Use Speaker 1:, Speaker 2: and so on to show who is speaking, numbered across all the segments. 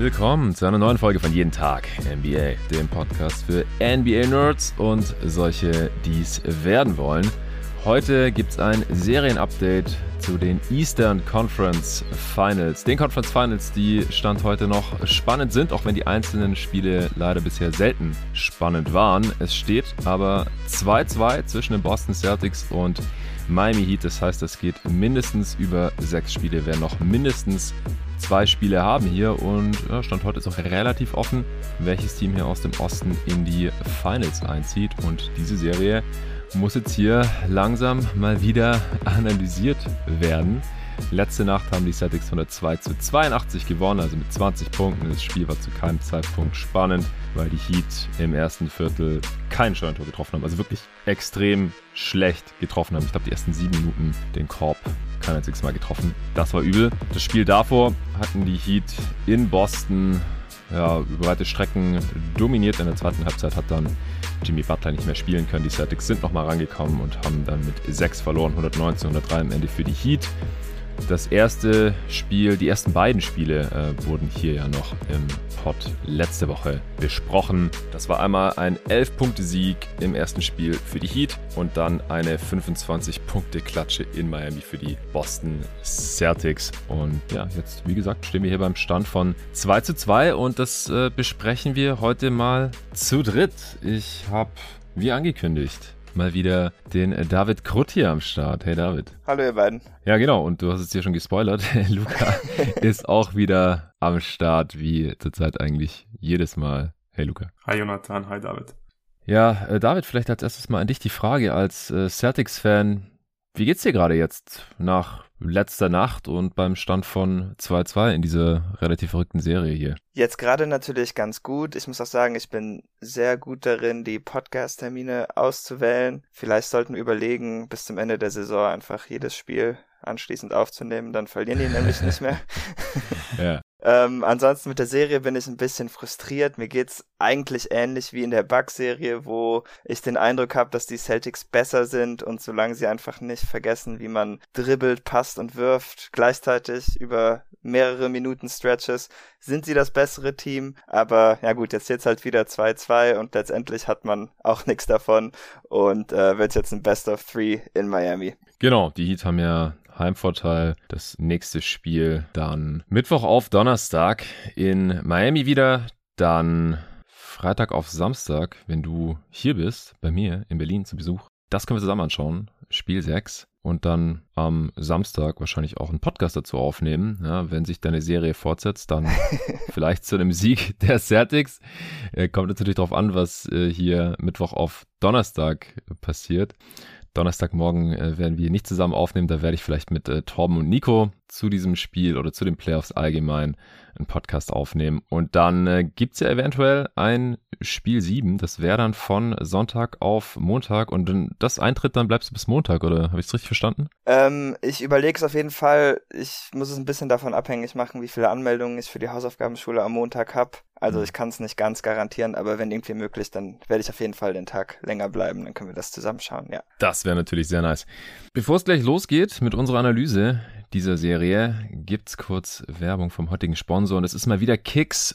Speaker 1: Willkommen zu einer neuen Folge von Jeden Tag NBA, dem Podcast für NBA-Nerds und solche, die es werden wollen. Heute gibt es ein Serienupdate zu den Eastern Conference Finals. Den Conference Finals, die Stand heute noch spannend sind, auch wenn die einzelnen Spiele leider bisher selten spannend waren. Es steht aber 2-2 zwischen den Boston Celtics und Miami Heat. Das heißt, es geht mindestens über sechs Spiele. Wer noch mindestens zwei Spiele haben hier und ja, Stand heute ist auch relativ offen, welches Team hier aus dem Osten in die Finals einzieht. Und diese Serie muss jetzt hier langsam mal wieder analysiert werden. Letzte Nacht haben die Celtics 102 zu 82 gewonnen, also mit 20 Punkten. Das Spiel war zu keinem Zeitpunkt spannend, weil die Heat im ersten Viertel kein Scheuntor getroffen haben. Also wirklich extrem schlecht getroffen haben. Ich glaube, die ersten sieben Minuten den Korb kein einziges Mal getroffen. Das war übel. Das Spiel davor hatten die Heat in Boston ja, über weite Strecken dominiert. In der zweiten Halbzeit hat dann Jimmy Butler nicht mehr spielen können. Die Celtics sind nochmal rangekommen und haben dann mit 6 verloren, 119, 103 am Ende für die Heat. Das erste Spiel, die ersten beiden Spiele äh, wurden hier ja noch im Pod letzte Woche besprochen. Das war einmal ein 11-Punkte-Sieg im ersten Spiel für die Heat und dann eine 25-Punkte-Klatsche in Miami für die Boston Celtics. Und ja, jetzt, wie gesagt, stehen wir hier beim Stand von 2 zu 2 und das äh, besprechen wir heute mal zu dritt. Ich habe, wie angekündigt, mal wieder den David Krutt hier am Start. Hey David.
Speaker 2: Hallo ihr beiden.
Speaker 1: Ja, genau. Und du hast es hier schon gespoilert. Luca ist auch wieder am Start, wie zurzeit eigentlich jedes Mal. Hey Luca.
Speaker 3: Hi Jonathan, hi David.
Speaker 1: Ja, äh, David, vielleicht als erstes mal an dich die Frage als äh, Celtics-Fan. Wie geht's dir gerade jetzt nach letzter Nacht und beim Stand von 2-2 in dieser relativ verrückten Serie hier?
Speaker 2: Jetzt gerade natürlich ganz gut. Ich muss auch sagen, ich bin sehr gut darin, die Podcast-Termine auszuwählen. Vielleicht sollten wir überlegen, bis zum Ende der Saison einfach jedes Spiel anschließend aufzunehmen, dann verlieren die nämlich nicht mehr. ja. Ähm, ansonsten mit der Serie bin ich ein bisschen frustriert. Mir geht's eigentlich ähnlich wie in der Bug-Serie, wo ich den Eindruck habe, dass die Celtics besser sind und solange sie einfach nicht vergessen, wie man dribbelt, passt und wirft, gleichzeitig über mehrere Minuten Stretches, sind sie das bessere Team. Aber ja gut, jetzt jetzt halt wieder 2-2 und letztendlich hat man auch nichts davon und äh, wird jetzt ein Best of Three in Miami.
Speaker 1: Genau, die Heat haben ja Heimvorteil. Das nächste Spiel dann Mittwoch auf Donnerstag in Miami wieder. Dann Freitag auf Samstag, wenn du hier bist, bei mir in Berlin zu Besuch. Das können wir zusammen anschauen. Spiel 6 und dann am Samstag wahrscheinlich auch einen Podcast dazu aufnehmen. Ja, wenn sich deine Serie fortsetzt, dann vielleicht zu einem Sieg der Celtics. Äh, kommt natürlich darauf an, was äh, hier Mittwoch auf Donnerstag passiert. Donnerstagmorgen äh, werden wir nicht zusammen aufnehmen. Da werde ich vielleicht mit äh, Torben und Nico zu diesem Spiel oder zu den Playoffs allgemein einen Podcast aufnehmen. Und dann äh, gibt es ja eventuell ein Spiel 7. Das wäre dann von Sonntag auf Montag. Und wenn das eintritt, dann bleibst du bis Montag, oder habe ich es richtig verstanden?
Speaker 2: Ähm, ich überlege es auf jeden Fall. Ich muss es ein bisschen davon abhängig machen, wie viele Anmeldungen ich für die Hausaufgabenschule am Montag habe. Also mhm. ich kann es nicht ganz garantieren, aber wenn irgendwie möglich, dann werde ich auf jeden Fall den Tag länger bleiben. Dann können wir das zusammenschauen, ja.
Speaker 1: Das wäre natürlich sehr nice. Bevor es gleich losgeht mit unserer Analyse dieser Serie, gibt's kurz Werbung vom heutigen Sponsor und es ist mal wieder Kicks.com.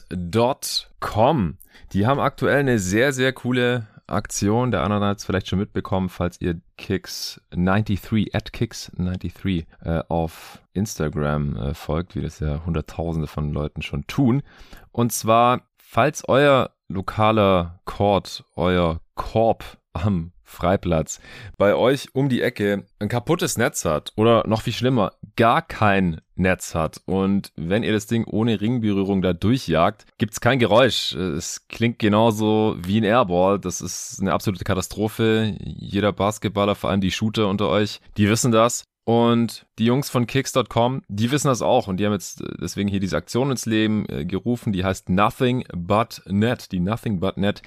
Speaker 1: Die haben aktuell eine sehr, sehr coole Aktion. Der andere hat es vielleicht schon mitbekommen, falls ihr Kicks93, at Kicks93 äh, auf Instagram äh, folgt, wie das ja Hunderttausende von Leuten schon tun. Und zwar, falls euer lokaler Court, euer Korb am Freiplatz bei euch um die Ecke ein kaputtes Netz hat oder noch viel schlimmer, gar kein Netz hat und wenn ihr das Ding ohne Ringberührung da durchjagt, gibt's kein Geräusch. Es klingt genauso wie ein Airball. Das ist eine absolute Katastrophe. Jeder Basketballer, vor allem die Shooter unter euch, die wissen das. Und die Jungs von Kicks.com, die wissen das auch und die haben jetzt äh, deswegen hier diese Aktion ins Leben äh, gerufen, die heißt Nothing But Net, die Nothing But Net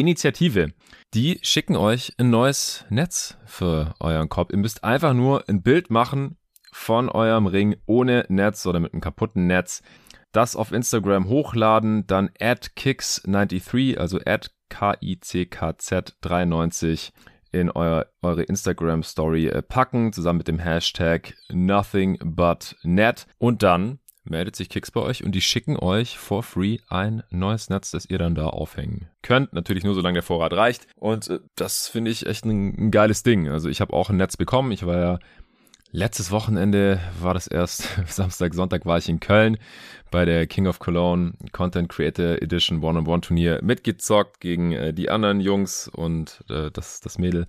Speaker 1: Initiative. Die schicken euch ein neues Netz für euren Korb. Ihr müsst einfach nur ein Bild machen von eurem Ring ohne Netz oder mit einem kaputten Netz. Das auf Instagram hochladen, dann add kicks93, also add K-I-C-K-Z 93 in euer, eure Instagram Story äh, packen, zusammen mit dem Hashtag nothing but net und dann meldet sich Kicks bei euch und die schicken euch for free ein neues Netz, das ihr dann da aufhängen könnt. Natürlich nur, solange der Vorrat reicht. Und äh, das finde ich echt ein, ein geiles Ding. Also ich habe auch ein Netz bekommen. Ich war ja Letztes Wochenende war das erst, Samstag, Sonntag war ich in Köln bei der King of Cologne Content Creator Edition One-on-One Turnier mitgezockt gegen äh, die anderen Jungs und äh, das, das Mädel,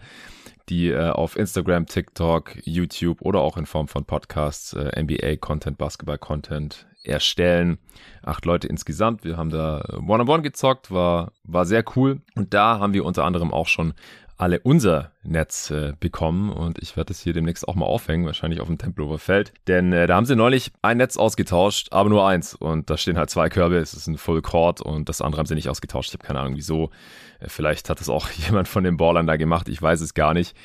Speaker 1: die äh, auf Instagram, TikTok, YouTube oder auch in Form von Podcasts äh, NBA Content, Basketball Content erstellen. Acht Leute insgesamt. Wir haben da One-on-One -on -One gezockt, war, war sehr cool. Und da haben wir unter anderem auch schon alle unser Netz äh, bekommen und ich werde es hier demnächst auch mal aufhängen, wahrscheinlich auf dem Tempelhofer Feld, denn äh, da haben sie neulich ein Netz ausgetauscht, aber nur eins und da stehen halt zwei Körbe, es ist ein Full Court und das andere haben sie nicht ausgetauscht, ich habe keine Ahnung wieso, äh, vielleicht hat das auch jemand von den Ballern da gemacht, ich weiß es gar nicht.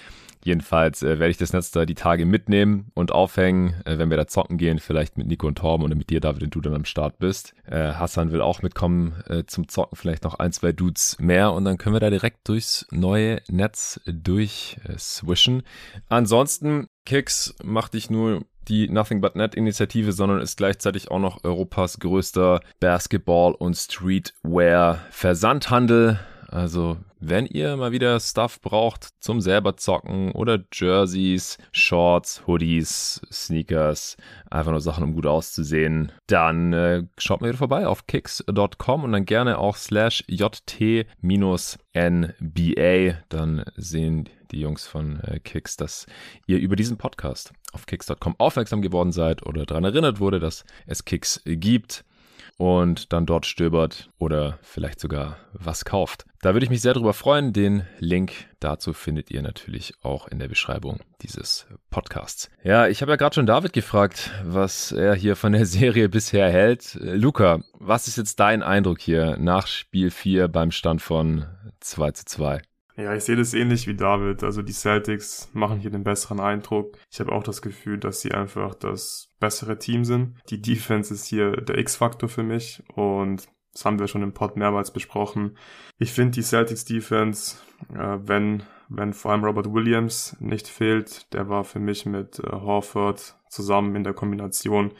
Speaker 1: Jedenfalls äh, werde ich das Netz da die Tage mitnehmen und aufhängen, äh, wenn wir da zocken gehen, vielleicht mit Nico und Torben oder mit dir, David, wenn du dann am Start bist. Äh, Hassan will auch mitkommen äh, zum Zocken, vielleicht noch ein, zwei Dudes mehr und dann können wir da direkt durchs neue Netz durch äh. Ansonsten, Kicks macht nicht nur die Nothing But Net Initiative, sondern ist gleichzeitig auch noch Europas größter Basketball- und Streetwear-Versandhandel. Also, wenn ihr mal wieder Stuff braucht zum selber zocken oder Jerseys, Shorts, Hoodies, Sneakers, einfach nur Sachen, um gut auszusehen, dann äh, schaut mal wieder vorbei auf kicks.com und dann gerne auch slash jt-nba. Dann sehen die Jungs von äh, Kicks, dass ihr über diesen Podcast auf kicks.com aufmerksam geworden seid oder daran erinnert wurde, dass es Kicks gibt und dann dort stöbert oder vielleicht sogar was kauft. Da würde ich mich sehr darüber freuen. Den Link dazu findet ihr natürlich auch in der Beschreibung dieses Podcasts. Ja, ich habe ja gerade schon David gefragt, was er hier von der Serie bisher hält. Luca, was ist jetzt dein Eindruck hier nach Spiel 4 beim Stand von 2 zu 2?
Speaker 3: Ja, ich sehe das ähnlich wie David. Also die Celtics machen hier den besseren Eindruck. Ich habe auch das Gefühl, dass sie einfach das bessere Team sind. Die Defense ist hier der X-Faktor für mich und das haben wir schon im Pod mehrmals besprochen. Ich finde die Celtics Defense, äh, wenn, wenn vor allem Robert Williams nicht fehlt, der war für mich mit äh, Horford zusammen in der Kombination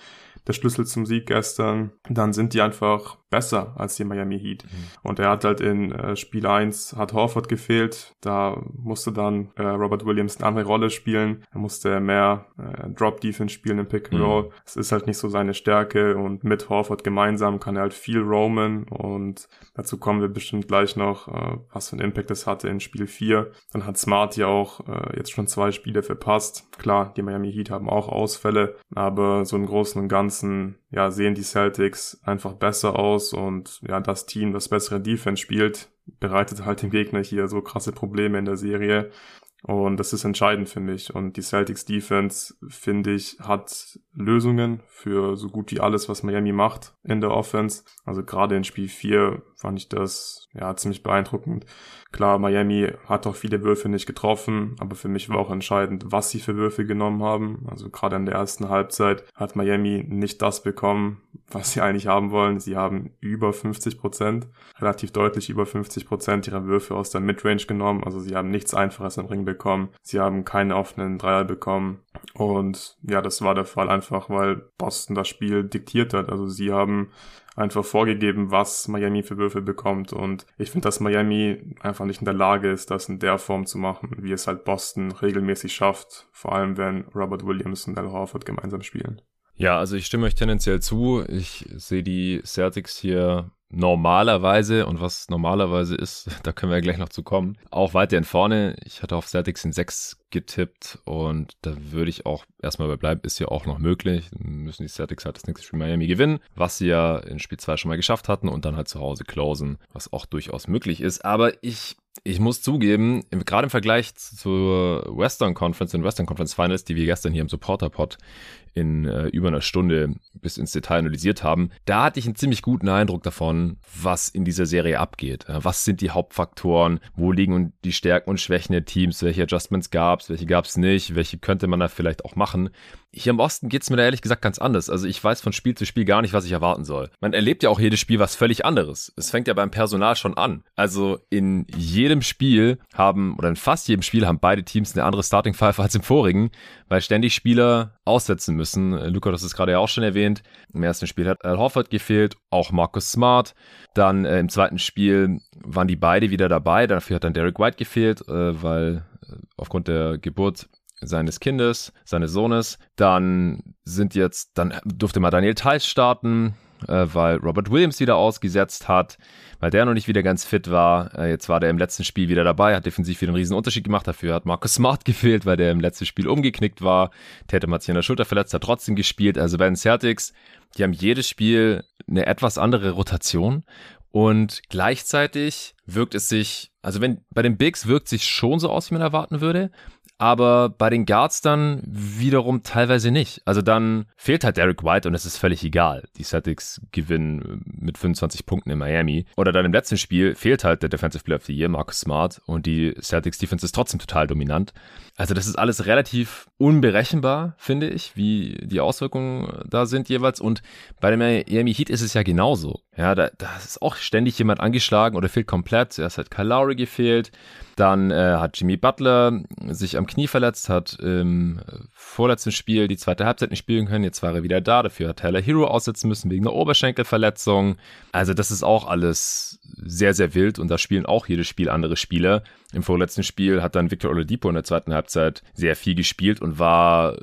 Speaker 3: der Schlüssel zum Sieg gestern, dann sind die einfach besser als die Miami Heat. Mhm. Und er hat halt in äh, Spiel 1 hat Horford gefehlt. Da musste dann äh, Robert Williams eine andere Rolle spielen. Er musste mehr äh, Drop Defense spielen im Pick and mhm. Roll. Es ist halt nicht so seine Stärke und mit Horford gemeinsam kann er halt viel roamen und dazu kommen wir bestimmt gleich noch, äh, was für einen Impact das hatte in Spiel 4. Dann hat Smart ja auch äh, jetzt schon zwei Spiele verpasst. Klar, die Miami Heat haben auch Ausfälle, aber so im Großen und Ganzen ja, sehen die Celtics einfach besser aus und ja, das Team, das bessere Defense spielt, bereitet halt dem Gegner hier so krasse Probleme in der Serie. Und das ist entscheidend für mich. Und die Celtics Defense, finde ich, hat Lösungen für so gut wie alles, was Miami macht in der Offense. Also gerade in Spiel 4 fand ich das ja ziemlich beeindruckend. Klar, Miami hat auch viele Würfe nicht getroffen, aber für mich war auch entscheidend, was sie für Würfe genommen haben. Also gerade in der ersten Halbzeit hat Miami nicht das bekommen, was sie eigentlich haben wollen. Sie haben über 50 Prozent, relativ deutlich über 50 Prozent ihrer Würfe aus der Midrange genommen. Also sie haben nichts Einfaches im Ring bekommen. Sie haben keine offenen Dreier bekommen. Und ja, das war der Fall einfach, weil Boston das Spiel diktiert hat. Also sie haben einfach vorgegeben, was Miami für Würfe bekommt. Und ich finde, dass Miami einfach nicht in der Lage ist, das in der Form zu machen, wie es halt Boston regelmäßig schafft. Vor allem, wenn Robert Williams und Al Horford gemeinsam spielen.
Speaker 1: Ja, also ich stimme euch tendenziell zu. Ich sehe die Celtics hier normalerweise und was normalerweise ist, da können wir ja gleich noch zu kommen, auch weiterhin vorne. Ich hatte auf Celtics in 6 getippt und da würde ich auch erstmal bei bleiben, ist ja auch noch möglich. Müssen die Celtics halt das nächste Spiel Miami gewinnen, was sie ja in Spiel 2 schon mal geschafft hatten und dann halt zu Hause closen, was auch durchaus möglich ist. Aber ich ich muss zugeben, gerade im Vergleich zur Western Conference, den Western Conference Finals, die wir gestern hier im Supporter Pod in äh, über einer Stunde bis ins Detail analysiert haben, da hatte ich einen ziemlich guten Eindruck davon, was in dieser Serie abgeht. Äh, was sind die Hauptfaktoren? Wo liegen die Stärken und Schwächen der Teams? Welche Adjustments gab es? Welche gab es nicht? Welche könnte man da vielleicht auch machen? Hier im Osten geht's mir da ehrlich gesagt ganz anders. Also ich weiß von Spiel zu Spiel gar nicht, was ich erwarten soll. Man erlebt ja auch jedes Spiel was völlig anderes. Es fängt ja beim Personal schon an. Also in jedem Spiel haben, oder in fast jedem Spiel haben beide Teams eine andere Starting Five als im vorigen, weil ständig Spieler aussetzen müssen. Luca, das ist gerade ja auch schon erwähnt. Im ersten Spiel hat Al Horford gefehlt, auch Marcus Smart. Dann äh, im zweiten Spiel waren die beide wieder dabei. Dafür hat dann Derek White gefehlt, äh, weil aufgrund der Geburt seines Kindes, seines Sohnes. Dann sind jetzt, dann durfte mal Daniel Theiss starten, äh, weil Robert Williams wieder ausgesetzt hat, weil der noch nicht wieder ganz fit war. Äh, jetzt war der im letzten Spiel wieder dabei, hat defensiv wieder einen riesen Unterschied gemacht. Dafür hat Marcus Smart gefehlt, weil der im letzten Spiel umgeknickt war. Tatum hat sich an der Schulter verletzt, hat trotzdem gespielt. Also bei den Celtics, die haben jedes Spiel eine etwas andere Rotation und gleichzeitig wirkt es sich, also wenn bei den Bigs wirkt sich schon so aus, wie man erwarten würde, aber bei den Guards dann wiederum teilweise nicht. Also dann fehlt halt Derek White und es ist völlig egal. Die Celtics gewinnen mit 25 Punkten in Miami. Oder dann im letzten Spiel fehlt halt der Defensive Player of the Year, Marcus Smart, und die Celtics Defense ist trotzdem total dominant. Also das ist alles relativ unberechenbar, finde ich, wie die Auswirkungen da sind jeweils. Und bei dem Miami Heat ist es ja genauso. Ja, da, da ist auch ständig jemand angeschlagen oder fehlt komplett. Zuerst hat Kyle Lowry gefehlt. Dann äh, hat Jimmy Butler sich am Knie verletzt, hat im vorletzten Spiel die zweite Halbzeit nicht spielen können. Jetzt war er wieder da. Dafür hat Tyler Hero aussetzen müssen wegen einer Oberschenkelverletzung. Also das ist auch alles sehr, sehr wild und da spielen auch jedes Spiel andere Spieler. Im vorletzten Spiel hat dann Victor Oladipo in der zweiten Halbzeit sehr viel gespielt und war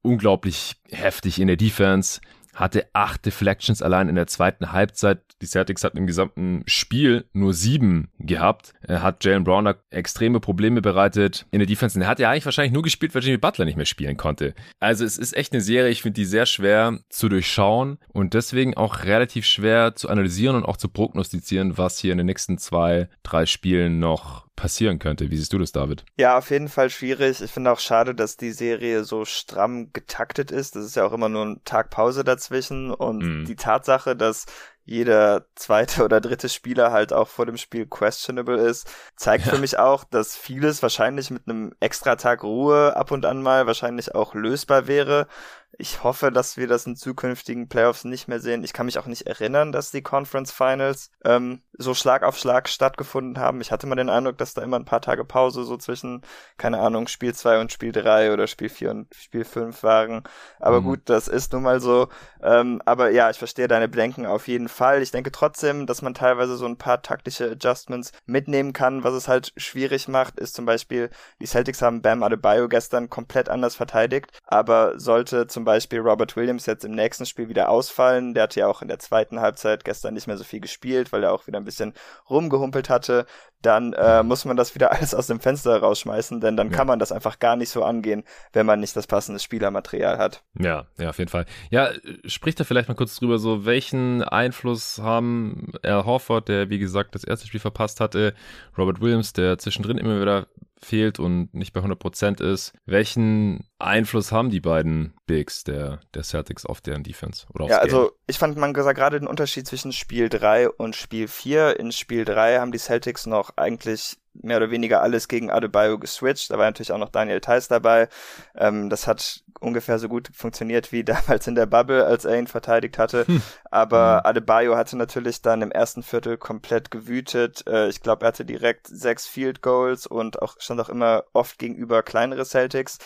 Speaker 1: unglaublich heftig in der Defense hatte acht Deflections allein in der zweiten Halbzeit. Die Celtics hatten im gesamten Spiel nur sieben gehabt. Er hat Jalen Brown extreme Probleme bereitet in der Defense. Und er hat ja eigentlich wahrscheinlich nur gespielt, weil Jimmy Butler nicht mehr spielen konnte. Also es ist echt eine Serie, ich finde die sehr schwer zu durchschauen und deswegen auch relativ schwer zu analysieren und auch zu prognostizieren, was hier in den nächsten zwei, drei Spielen noch passieren könnte. Wie siehst du das, David?
Speaker 2: Ja, auf jeden Fall schwierig. Ich finde auch schade, dass die Serie so stramm getaktet ist. Das ist ja auch immer nur ein Tag Pause dazwischen und mm. die Tatsache, dass jeder zweite oder dritte Spieler halt auch vor dem Spiel questionable ist, zeigt ja. für mich auch, dass vieles wahrscheinlich mit einem extra Tag Ruhe ab und an mal wahrscheinlich auch lösbar wäre. Ich hoffe, dass wir das in zukünftigen Playoffs nicht mehr sehen. Ich kann mich auch nicht erinnern, dass die Conference Finals ähm, so Schlag auf Schlag stattgefunden haben. Ich hatte mal den Eindruck, dass da immer ein paar Tage Pause so zwischen, keine Ahnung, Spiel 2 und Spiel 3 oder Spiel 4 und Spiel 5 waren. Aber mhm. gut, das ist nun mal so. Ähm, aber ja, ich verstehe deine Bedenken auf jeden Fall. Ich denke trotzdem, dass man teilweise so ein paar taktische Adjustments mitnehmen kann. Was es halt schwierig macht, ist zum Beispiel, die Celtics haben Bam Adebayo gestern komplett anders verteidigt, aber sollte zum Beispiel Robert Williams jetzt im nächsten Spiel wieder ausfallen. Der hatte ja auch in der zweiten Halbzeit gestern nicht mehr so viel gespielt, weil er auch wieder ein bisschen rumgehumpelt hatte. Dann äh, muss man das wieder alles aus dem Fenster rausschmeißen, denn dann ja. kann man das einfach gar nicht so angehen, wenn man nicht das passende Spielermaterial hat.
Speaker 1: Ja, ja, auf jeden Fall. Ja, spricht da vielleicht mal kurz drüber, so welchen Einfluss haben Al Horford, der wie gesagt das erste Spiel verpasst hatte, Robert Williams, der zwischendrin immer wieder fehlt und nicht bei 100% ist. Welchen Einfluss haben die beiden Bigs der, der Celtics auf deren Defense? Oder
Speaker 2: ja, also ich fand, man gesagt, gerade den Unterschied zwischen Spiel 3 und Spiel 4. In Spiel 3 haben die Celtics noch eigentlich mehr oder weniger alles gegen Adebayo geswitcht. Da war natürlich auch noch Daniel Theiss dabei. Ähm, das hat ungefähr so gut funktioniert wie damals in der Bubble, als er ihn verteidigt hatte. Hm. Aber mhm. Adebayo hatte natürlich dann im ersten Viertel komplett gewütet. Äh, ich glaube, er hatte direkt sechs Field Goals und auch stand auch immer oft gegenüber kleinere Celtics.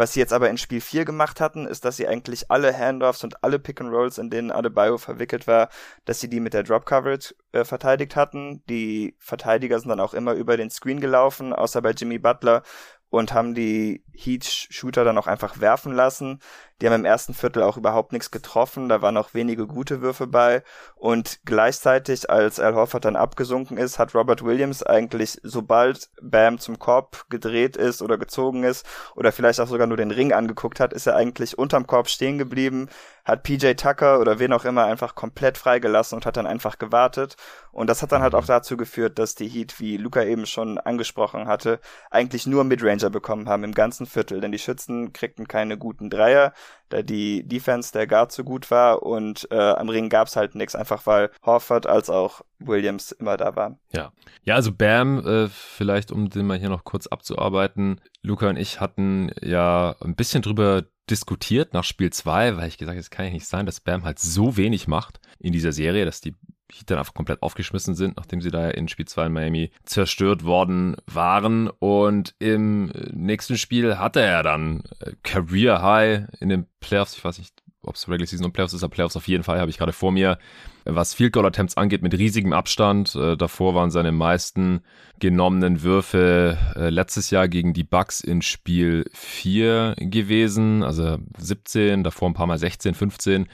Speaker 2: Was sie jetzt aber in Spiel 4 gemacht hatten, ist, dass sie eigentlich alle Handoffs und alle Pick and Rolls, in denen Adebayo verwickelt war, dass sie die mit der Drop Coverage äh, verteidigt hatten. Die Verteidiger sind dann auch immer über den Screen gelaufen, außer bei Jimmy Butler und haben die Heat-Shooter dann auch einfach werfen lassen. Die haben im ersten Viertel auch überhaupt nichts getroffen, da waren auch wenige gute Würfe bei. Und gleichzeitig, als Al Horford dann abgesunken ist, hat Robert Williams eigentlich, sobald Bam zum Korb gedreht ist oder gezogen ist oder vielleicht auch sogar nur den Ring angeguckt hat, ist er eigentlich unterm Korb stehen geblieben, hat PJ Tucker oder wen auch immer einfach komplett freigelassen und hat dann einfach gewartet. Und das hat dann halt auch dazu geführt, dass die Heat, wie Luca eben schon angesprochen hatte, eigentlich nur Midranger bekommen haben im ganzen Viertel, denn die Schützen kriegten keine guten Dreier da die Defense der Guard zu gut war und äh, am Ring gab's halt nichts, einfach weil Horford als auch Williams immer da waren.
Speaker 1: Ja, ja, also Bam, äh, vielleicht um den mal hier noch kurz abzuarbeiten. Luca und ich hatten ja ein bisschen drüber diskutiert nach Spiel 2, weil ich gesagt habe, es kann ja nicht sein, dass Bam halt so wenig macht in dieser Serie, dass die Heat dann einfach komplett aufgeschmissen sind, nachdem sie da in Spiel 2 in Miami zerstört worden waren. Und im nächsten Spiel hatte er dann äh, Career High in den Playoffs. Ich weiß nicht, ob es Regular Season und Playoffs ist, aber Playoffs auf jeden Fall habe ich gerade vor mir. Was Field Goal Attempts angeht, mit riesigem Abstand. Äh, davor waren seine meisten genommenen Würfe äh, letztes Jahr gegen die Bucks in Spiel 4 gewesen, also 17, davor ein paar Mal 16, 15.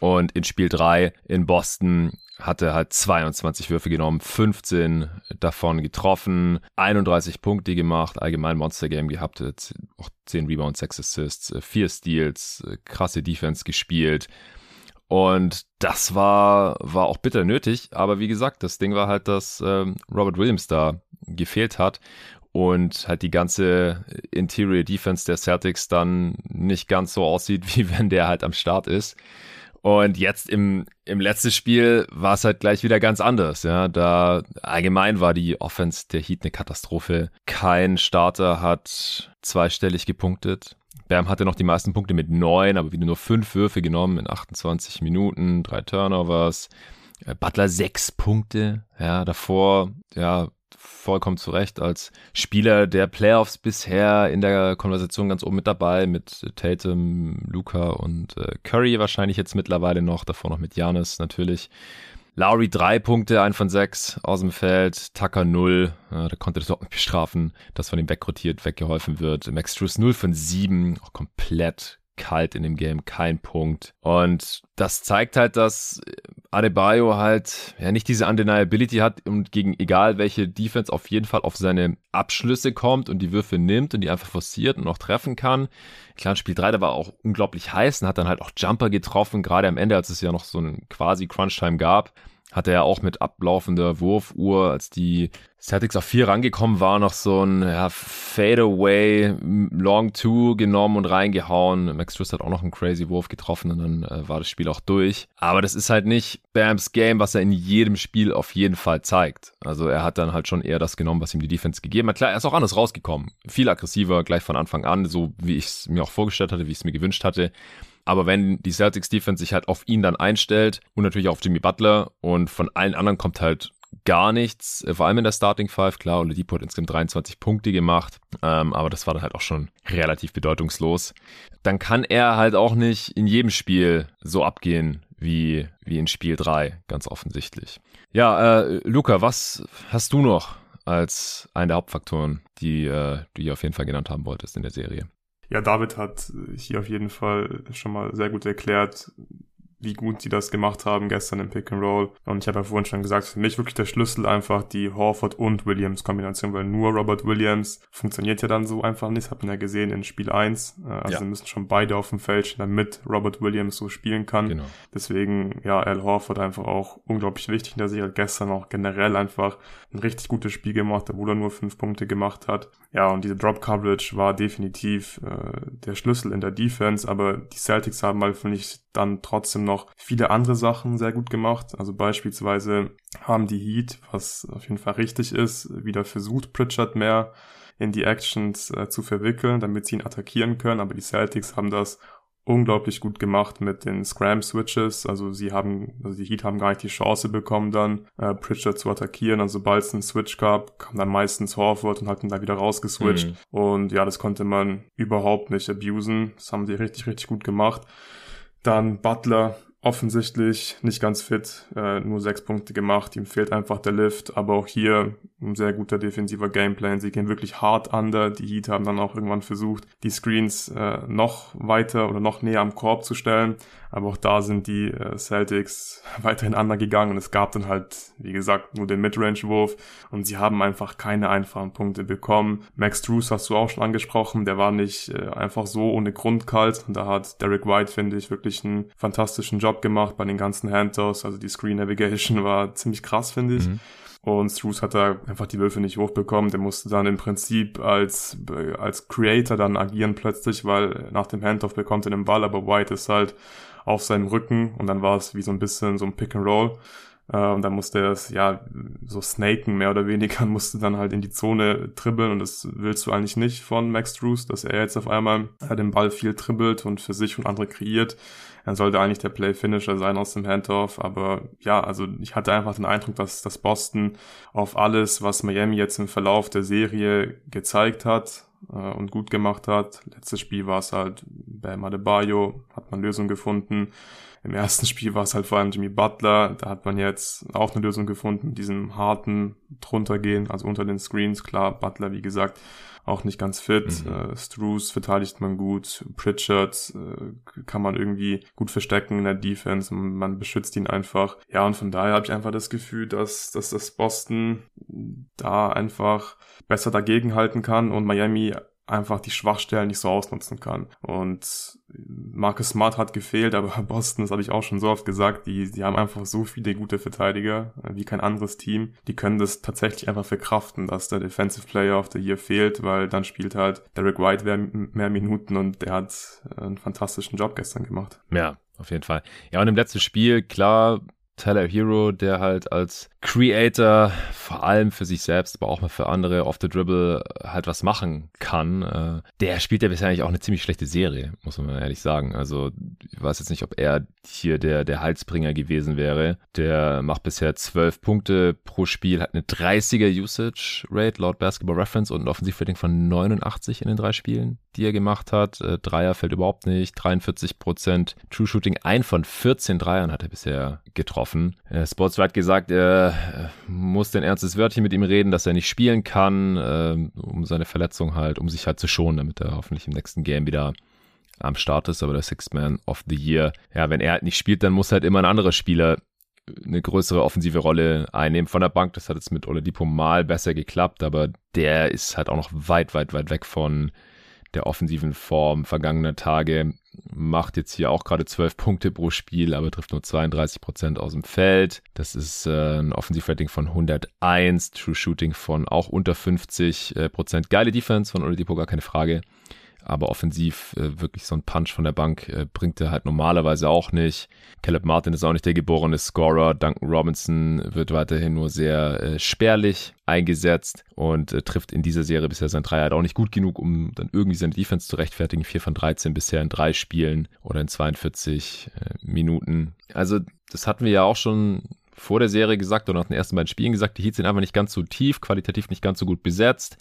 Speaker 1: Und in Spiel 3 in Boston hatte halt 22 Würfe genommen, 15 davon getroffen, 31 Punkte gemacht, allgemein Monster Game gehabt, auch 10 Rebounds, 6 Assists, 4 Steals, krasse Defense gespielt. Und das war, war auch bitter nötig. Aber wie gesagt, das Ding war halt, dass ähm, Robert Williams da gefehlt hat und halt die ganze Interior Defense der Celtics dann nicht ganz so aussieht, wie wenn der halt am Start ist. Und jetzt im, im letzten Spiel war es halt gleich wieder ganz anders. Ja, da allgemein war die Offense der Heat eine Katastrophe. Kein Starter hat zweistellig gepunktet. Bam hatte noch die meisten Punkte mit neun, aber wieder nur fünf Würfe genommen in 28 Minuten, drei Turnovers. Äh, Butler sechs Punkte, ja, davor, ja, vollkommen zu Recht als Spieler der Playoffs bisher in der Konversation ganz oben mit dabei, mit Tatum, Luca und äh, Curry wahrscheinlich jetzt mittlerweile noch, davor noch mit Janis natürlich. Lowry drei Punkte, ein von sechs aus dem Feld, Tucker null, äh, da konnte das auch nicht bestrafen, dass von ihm wegrotiert, weggeholfen wird. Max Struess null von sieben, auch komplett kalt in dem Game, kein Punkt. Und das zeigt halt, dass Adebayo halt ja nicht diese Undeniability hat und gegen egal welche Defense auf jeden Fall auf seine Abschlüsse kommt und die Würfe nimmt und die einfach forciert und auch treffen kann. Klar, Spiel 3, da war auch unglaublich heiß und hat dann halt auch Jumper getroffen, gerade am Ende, als es ja noch so ein quasi Crunch-Time gab hatte er auch mit ablaufender Wurfuhr, als die Celtics auf vier rangekommen war, noch so ein ja, Fadeaway Long Two genommen und reingehauen. Max Struss hat auch noch einen crazy Wurf getroffen und dann äh, war das Spiel auch durch. Aber das ist halt nicht Bams Game, was er in jedem Spiel auf jeden Fall zeigt. Also er hat dann halt schon eher das genommen, was ihm die Defense gegeben hat. Klar, er ist auch anders rausgekommen. Viel aggressiver, gleich von Anfang an, so wie ich es mir auch vorgestellt hatte, wie ich es mir gewünscht hatte. Aber wenn die Celtics Defense sich halt auf ihn dann einstellt und natürlich auf Jimmy Butler und von allen anderen kommt halt gar nichts, äh, vor allem in der Starting Five, klar, Oladipo hat insgesamt 23 Punkte gemacht, ähm, aber das war dann halt auch schon relativ bedeutungslos. Dann kann er halt auch nicht in jedem Spiel so abgehen wie, wie in Spiel 3, ganz offensichtlich. Ja, äh, Luca, was hast du noch als einen der Hauptfaktoren, die äh, du hier auf jeden Fall genannt haben wolltest in der Serie?
Speaker 3: Ja, David hat hier auf jeden Fall schon mal sehr gut erklärt, wie gut sie das gemacht haben gestern im Pick and Roll. Und ich habe ja vorhin schon gesagt, für mich wirklich der Schlüssel einfach die Horford und Williams Kombination, weil nur Robert Williams funktioniert ja dann so einfach nicht. Hat man ja gesehen in Spiel 1. Äh, also ja. müssen schon beide auf dem Feld stehen, damit Robert Williams so spielen kann. Genau. Deswegen, ja, Al Horford einfach auch unglaublich wichtig in der Serie. Gestern auch generell einfach ein richtig gutes Spiel gemacht, obwohl er nur fünf Punkte gemacht hat. Ja, und diese Drop Coverage war definitiv äh, der Schlüssel in der Defense, aber die Celtics haben halt, finde ich, dann trotzdem noch viele andere Sachen sehr gut gemacht. Also beispielsweise haben die Heat, was auf jeden Fall richtig ist, wieder versucht, Pritchard mehr in die Actions äh, zu verwickeln, damit sie ihn attackieren können, aber die Celtics haben das unglaublich gut gemacht mit den Scram-Switches. Also sie haben, also die Heat haben gar nicht die Chance bekommen, dann äh, Pritchard zu attackieren. Also sobald es einen Switch gab, kam dann meistens Horford und hat ihn da wieder rausgeswitcht. Mhm. Und ja, das konnte man überhaupt nicht abusen. Das haben die richtig, richtig gut gemacht. Dann Butler offensichtlich nicht ganz fit, äh, nur sechs Punkte gemacht, ihm fehlt einfach der Lift, aber auch hier ein sehr guter defensiver Gameplan. Sie gehen wirklich hart under. Die Heat haben dann auch irgendwann versucht, die Screens äh, noch weiter oder noch näher am Korb zu stellen. Aber auch da sind die äh, Celtics weiterhin under gegangen und es gab dann halt, wie gesagt, nur den Midrange-Wurf und sie haben einfach keine einfachen Punkte bekommen. Max Drews hast du auch schon angesprochen, der war nicht äh, einfach so ohne Grund kalt und da hat Derek White, finde ich, wirklich einen fantastischen Job gemacht bei den ganzen Handtoss. Also die Screen Navigation war ziemlich krass, finde ich. Mhm. Und Struce hat da einfach die Würfe nicht hochbekommen. Der musste dann im Prinzip als, als Creator dann agieren plötzlich, weil nach dem Handoff bekommt er den Ball, aber White ist halt auf seinem Rücken und dann war es wie so ein bisschen so ein Pick and Roll. Äh, und dann musste er es, ja, so snaken mehr oder weniger, musste dann halt in die Zone dribbeln und das willst du eigentlich nicht von Max Drews, dass er jetzt auf einmal äh, den Ball viel dribbelt und für sich und andere kreiert. Er sollte eigentlich der Play-Finisher sein aus dem Handoff, aber ja, also ich hatte einfach den Eindruck, dass, dass Boston auf alles, was Miami jetzt im Verlauf der Serie gezeigt hat, äh, und gut gemacht hat. Letztes Spiel war es halt Bam Adebayo, hat man Lösung gefunden. Im ersten Spiel war es halt vor allem Jimmy Butler. Da hat man jetzt auch eine Lösung gefunden, diesem harten druntergehen, also unter den Screens. Klar, Butler, wie gesagt, auch nicht ganz fit. Mhm. Äh, Struce verteidigt man gut. Pritchard äh, kann man irgendwie gut verstecken in der Defense. Man beschützt ihn einfach. Ja, und von daher habe ich einfach das Gefühl, dass, dass das Boston da einfach besser dagegenhalten kann und Miami einfach die Schwachstellen nicht so ausnutzen kann. Und Marcus Smart hat gefehlt, aber Boston, das habe ich auch schon so oft gesagt, die, die haben einfach so viele gute Verteidiger äh, wie kein anderes Team. Die können das tatsächlich einfach verkraften, dass der Defensive Player of the Year fehlt, weil dann spielt halt Derek White mehr, mehr Minuten und der hat einen fantastischen Job gestern gemacht.
Speaker 1: Ja, auf jeden Fall. Ja, und im letzten Spiel, klar, Tyler Hero, der halt als Creator vor allem für sich selbst, aber auch mal für andere off the dribble halt was machen kann. Äh, der spielt ja bisher eigentlich auch eine ziemlich schlechte Serie, muss man ehrlich sagen. Also ich weiß jetzt nicht, ob er hier der, der Halsbringer gewesen wäre. Der macht bisher 12 Punkte pro Spiel, hat eine 30er Usage Rate laut Basketball Reference und ein Offensivrating von 89 in den drei Spielen, die er gemacht hat. Äh, Dreier fällt überhaupt nicht, 43 Prozent True Shooting, ein von 14 Dreiern hat er bisher getroffen. Äh, Sportswide hat gesagt, er muss ein ernstes Wörtchen mit ihm reden, dass er nicht spielen kann, äh, um seine Verletzung halt, um sich halt zu schonen, damit er hoffentlich im nächsten Game wieder am Start ist, aber der Sixth Man of the Year. Ja, wenn er halt nicht spielt, dann muss halt immer ein anderer Spieler eine größere offensive Rolle einnehmen von der Bank. Das hat jetzt mit Oladipo mal besser geklappt, aber der ist halt auch noch weit, weit, weit weg von der offensiven Form vergangener Tage. Macht jetzt hier auch gerade 12 Punkte pro Spiel, aber trifft nur 32 Prozent aus dem Feld. Das ist äh, ein Offensivrating von 101, True Shooting von auch unter 50 äh, Prozent. Geile Defense von Oladipo, gar keine Frage aber offensiv äh, wirklich so ein Punch von der Bank äh, bringt er halt normalerweise auch nicht. Caleb Martin ist auch nicht der geborene Scorer. Duncan Robinson wird weiterhin nur sehr äh, spärlich eingesetzt und äh, trifft in dieser Serie bisher sein Dreier halt auch nicht gut genug, um dann irgendwie seine Defense zu rechtfertigen. 4 von 13 bisher in drei Spielen oder in 42 äh, Minuten. Also das hatten wir ja auch schon vor der Serie gesagt oder nach den ersten beiden Spielen gesagt, die Heats sind einfach nicht ganz so tief, qualitativ nicht ganz so gut besetzt.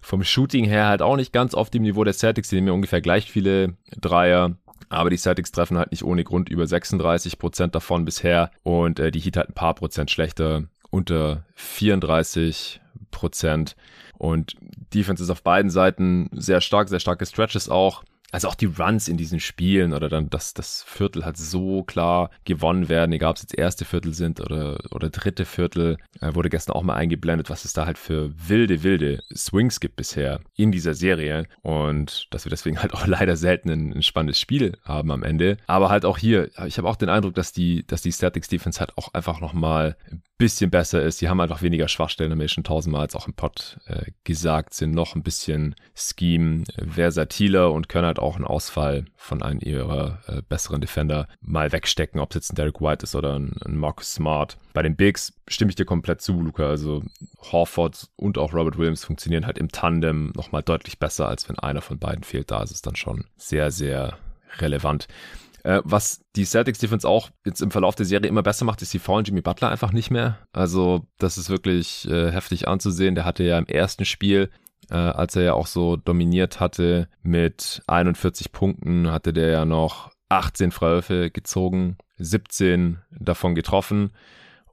Speaker 1: Vom Shooting her halt auch nicht ganz auf dem Niveau der Celtics, die nehmen ja ungefähr gleich viele Dreier. Aber die Celtics treffen halt nicht ohne Grund über 36 Prozent davon bisher und äh, die Heat halt ein paar Prozent schlechter, unter 34 Prozent. Und Defense ist auf beiden Seiten sehr stark, sehr starke Stretches auch also auch die Runs in diesen Spielen oder dann, dass das Viertel halt so klar gewonnen werden, egal ob es jetzt erste Viertel sind oder, oder dritte Viertel, äh, wurde gestern auch mal eingeblendet, was es da halt für wilde, wilde Swings gibt bisher in dieser Serie und dass wir deswegen halt auch leider selten ein, ein spannendes Spiel haben am Ende. Aber halt auch hier, ich habe auch den Eindruck, dass die, dass die Statics Defense halt auch einfach nochmal ein bisschen besser ist. Die haben einfach weniger Schwachstellen, haben wir schon tausendmal als auch im Pod äh, gesagt, sind noch ein bisschen Scheme versatiler und können halt auch einen Ausfall von einem ihrer äh, besseren Defender mal wegstecken, ob es jetzt ein Derek White ist oder ein, ein Marcus Smart. Bei den Bigs stimme ich dir komplett zu, Luca. Also Horford und auch Robert Williams funktionieren halt im Tandem nochmal deutlich besser, als wenn einer von beiden fehlt. Da ist es dann schon sehr, sehr relevant. Äh, was die Celtics Defense auch jetzt im Verlauf der Serie immer besser macht, ist die faulen Jimmy Butler einfach nicht mehr. Also das ist wirklich äh, heftig anzusehen. Der hatte ja im ersten Spiel äh, als er ja auch so dominiert hatte mit 41 Punkten, hatte der ja noch 18 Freiwürfe gezogen, 17 davon getroffen.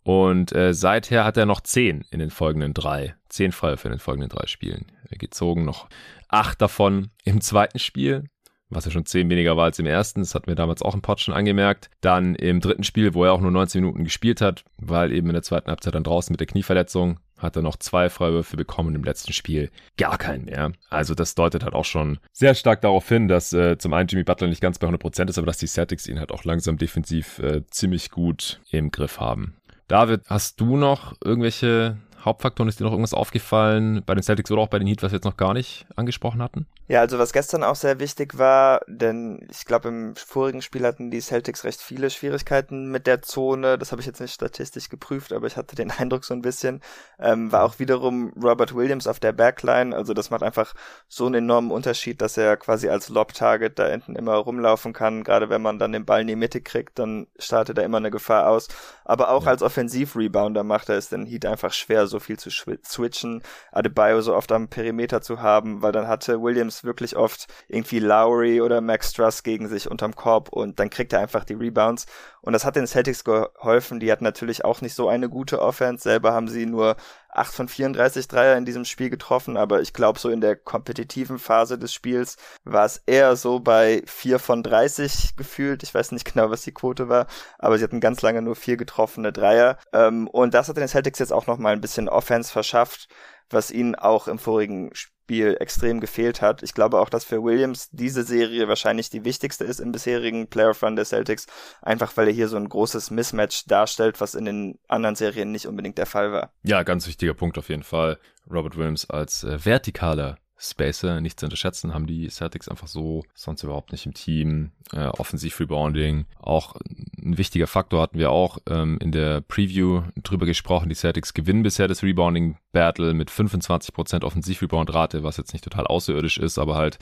Speaker 1: Und äh, seither hat er noch 10 in den folgenden drei, 10 Freiwürfe in den folgenden drei Spielen gezogen, noch 8 davon im zweiten Spiel was ja schon 10 weniger war als im ersten. Das hatten wir damals auch im Pod schon angemerkt. Dann im dritten Spiel, wo er auch nur 19 Minuten gespielt hat, weil eben in der zweiten Halbzeit dann draußen mit der Knieverletzung, hat er noch zwei Freiwürfe bekommen im letzten Spiel gar keinen mehr. Also das deutet halt auch schon sehr stark darauf hin, dass äh, zum einen Jimmy Butler nicht ganz bei 100% ist, aber dass die Celtics ihn halt auch langsam defensiv äh, ziemlich gut im Griff haben. David, hast du noch irgendwelche Hauptfaktoren? Ist dir noch irgendwas aufgefallen bei den Celtics oder auch bei den Heat, was wir jetzt noch gar nicht angesprochen hatten?
Speaker 2: Ja, also was gestern auch sehr wichtig war, denn ich glaube im vorigen Spiel hatten die Celtics recht viele Schwierigkeiten mit der Zone. Das habe ich jetzt nicht statistisch geprüft, aber ich hatte den Eindruck so ein bisschen. Ähm, war auch wiederum Robert Williams auf der Backline. Also das macht einfach so einen enormen Unterschied, dass er quasi als Lob-Target da hinten immer rumlaufen kann. Gerade wenn man dann den Ball in die Mitte kriegt, dann startet er immer eine Gefahr aus. Aber auch ja. als Offensiv-Rebounder macht er es den Heat einfach schwer, so viel zu switchen, Adebayo so oft am Perimeter zu haben, weil dann hatte Williams wirklich oft irgendwie Lowry oder Max Truss gegen sich unterm Korb und dann kriegt er einfach die Rebounds. Und das hat den Celtics geholfen. Die hatten natürlich auch nicht so eine gute Offense. Selber haben sie nur 8 von 34 Dreier in diesem Spiel getroffen, aber ich glaube, so in der kompetitiven Phase des Spiels war es eher so bei 4 von 30 gefühlt. Ich weiß nicht genau, was die Quote war, aber sie hatten ganz lange nur vier getroffene Dreier. Ähm, und das hat den Celtics jetzt auch nochmal ein bisschen Offense verschafft, was ihnen auch im vorigen Spiel extrem gefehlt hat. Ich glaube auch, dass für Williams diese Serie wahrscheinlich die wichtigste ist im bisherigen Playoff Run der Celtics, einfach weil er hier so ein großes Mismatch darstellt, was in den anderen Serien nicht unbedingt der Fall war.
Speaker 1: Ja, ganz wichtiger Punkt auf jeden Fall. Robert Williams als äh, vertikaler Spacer nicht zu unterschätzen, haben die Celtics einfach so sonst überhaupt nicht im Team. Äh, Offensiv-Rebounding, auch ein wichtiger Faktor hatten wir auch ähm, in der Preview drüber gesprochen. Die Celtics gewinnen bisher das Rebounding-Battle mit 25% Offensiv-Rebound-Rate, was jetzt nicht total außerirdisch ist, aber halt